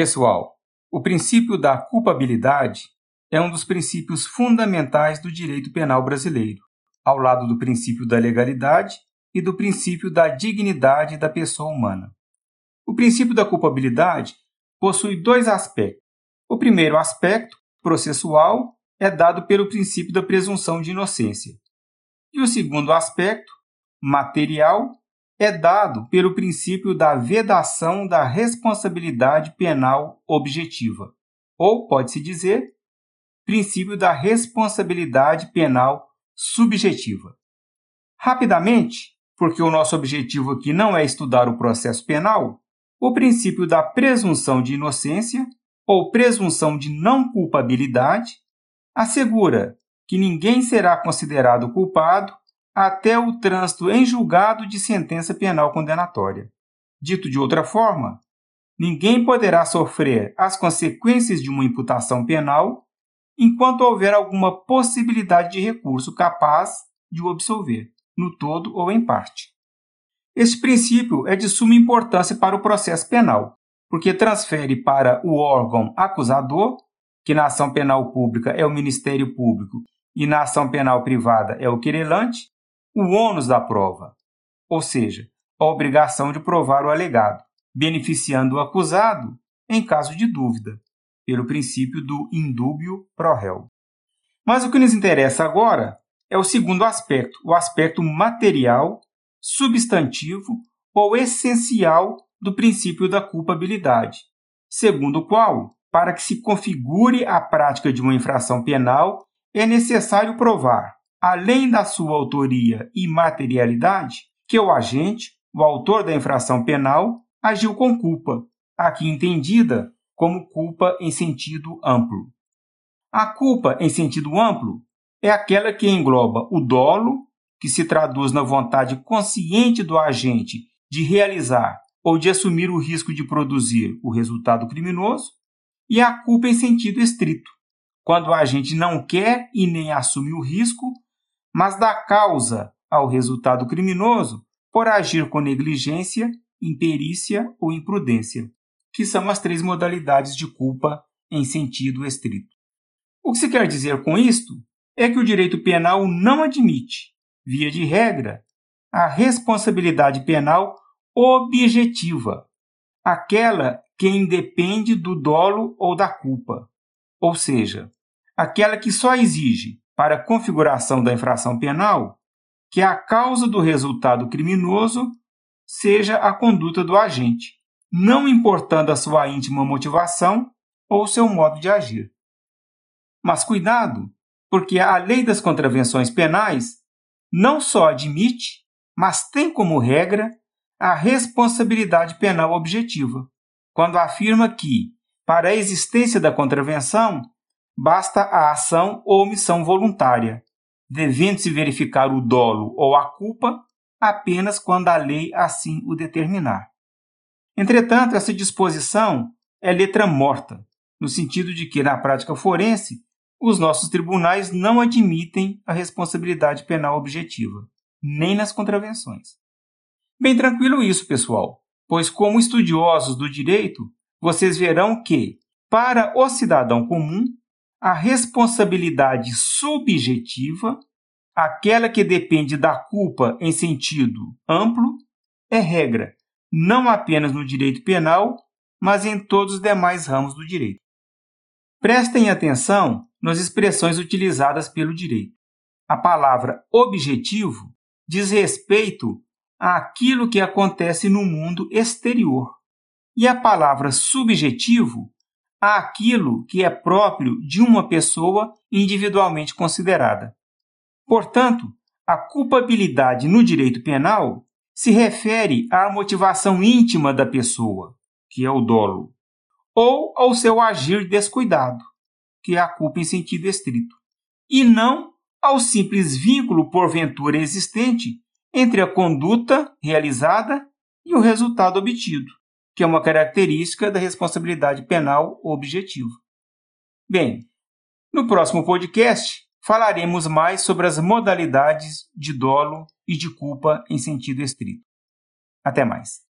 Pessoal, o princípio da culpabilidade é um dos princípios fundamentais do direito penal brasileiro, ao lado do princípio da legalidade e do princípio da dignidade da pessoa humana. O princípio da culpabilidade possui dois aspectos. O primeiro aspecto, processual, é dado pelo princípio da presunção de inocência. E o segundo aspecto, material, é dado pelo princípio da vedação da responsabilidade penal objetiva, ou pode-se dizer, princípio da responsabilidade penal subjetiva. Rapidamente, porque o nosso objetivo aqui não é estudar o processo penal, o princípio da presunção de inocência ou presunção de não culpabilidade assegura que ninguém será considerado culpado até o trânsito em julgado de sentença penal condenatória. Dito de outra forma, ninguém poderá sofrer as consequências de uma imputação penal enquanto houver alguma possibilidade de recurso capaz de o absolver, no todo ou em parte. Este princípio é de suma importância para o processo penal, porque transfere para o órgão acusador, que na ação penal pública é o Ministério Público e na ação penal privada é o querelante, o ônus da prova, ou seja, a obrigação de provar o alegado, beneficiando o acusado em caso de dúvida, pelo princípio do indúbio pro réu. Mas o que nos interessa agora é o segundo aspecto, o aspecto material, substantivo ou essencial do princípio da culpabilidade, segundo o qual, para que se configure a prática de uma infração penal, é necessário provar, além da sua autoria e materialidade, que o agente, o autor da infração penal, agiu com culpa, aqui entendida como culpa em sentido amplo. A culpa em sentido amplo é aquela que engloba o dolo, que se traduz na vontade consciente do agente de realizar ou de assumir o risco de produzir o resultado criminoso, e a culpa em sentido estrito, quando o agente não quer e nem assume o risco, mas dá causa ao resultado criminoso por agir com negligência, imperícia ou imprudência que são as três modalidades de culpa em sentido estrito. O que se quer dizer com isto é que o direito penal não admite, via de regra, a responsabilidade penal objetiva, aquela que independe do dolo ou da culpa, ou seja, aquela que só exige, para a configuração da infração penal, que a causa do resultado criminoso seja a conduta do agente, não importando a sua íntima motivação ou seu modo de agir. Mas cuidado, porque a lei das contravenções penais não só admite, mas tem como regra a responsabilidade penal objetiva, quando afirma que, para a existência da contravenção, basta a ação ou omissão voluntária, devendo-se verificar o dolo ou a culpa apenas quando a lei assim o determinar. Entretanto, essa disposição é letra morta, no sentido de que, na prática forense, os nossos tribunais não admitem a responsabilidade penal objetiva, nem nas contravenções. Bem tranquilo isso, pessoal, pois, como estudiosos do direito, vocês verão que, para o cidadão comum, a responsabilidade subjetiva, aquela que depende da culpa em sentido amplo, é regra não apenas no direito penal, mas em todos os demais ramos do direito. Prestem atenção nas expressões utilizadas pelo direito. A palavra objetivo diz respeito àquilo que acontece no mundo exterior, e a palavra subjetivo àquilo que é próprio de uma pessoa individualmente considerada. Portanto, a culpabilidade no direito penal se refere à motivação íntima da pessoa, que é o dolo, ou ao seu agir descuidado, que é a culpa em sentido estrito, e não ao simples vínculo porventura existente entre a conduta realizada e o resultado obtido, que é uma característica da responsabilidade penal objetiva. Bem, no próximo podcast falaremos mais sobre as modalidades de dolo e de culpa em sentido estrito. Até mais.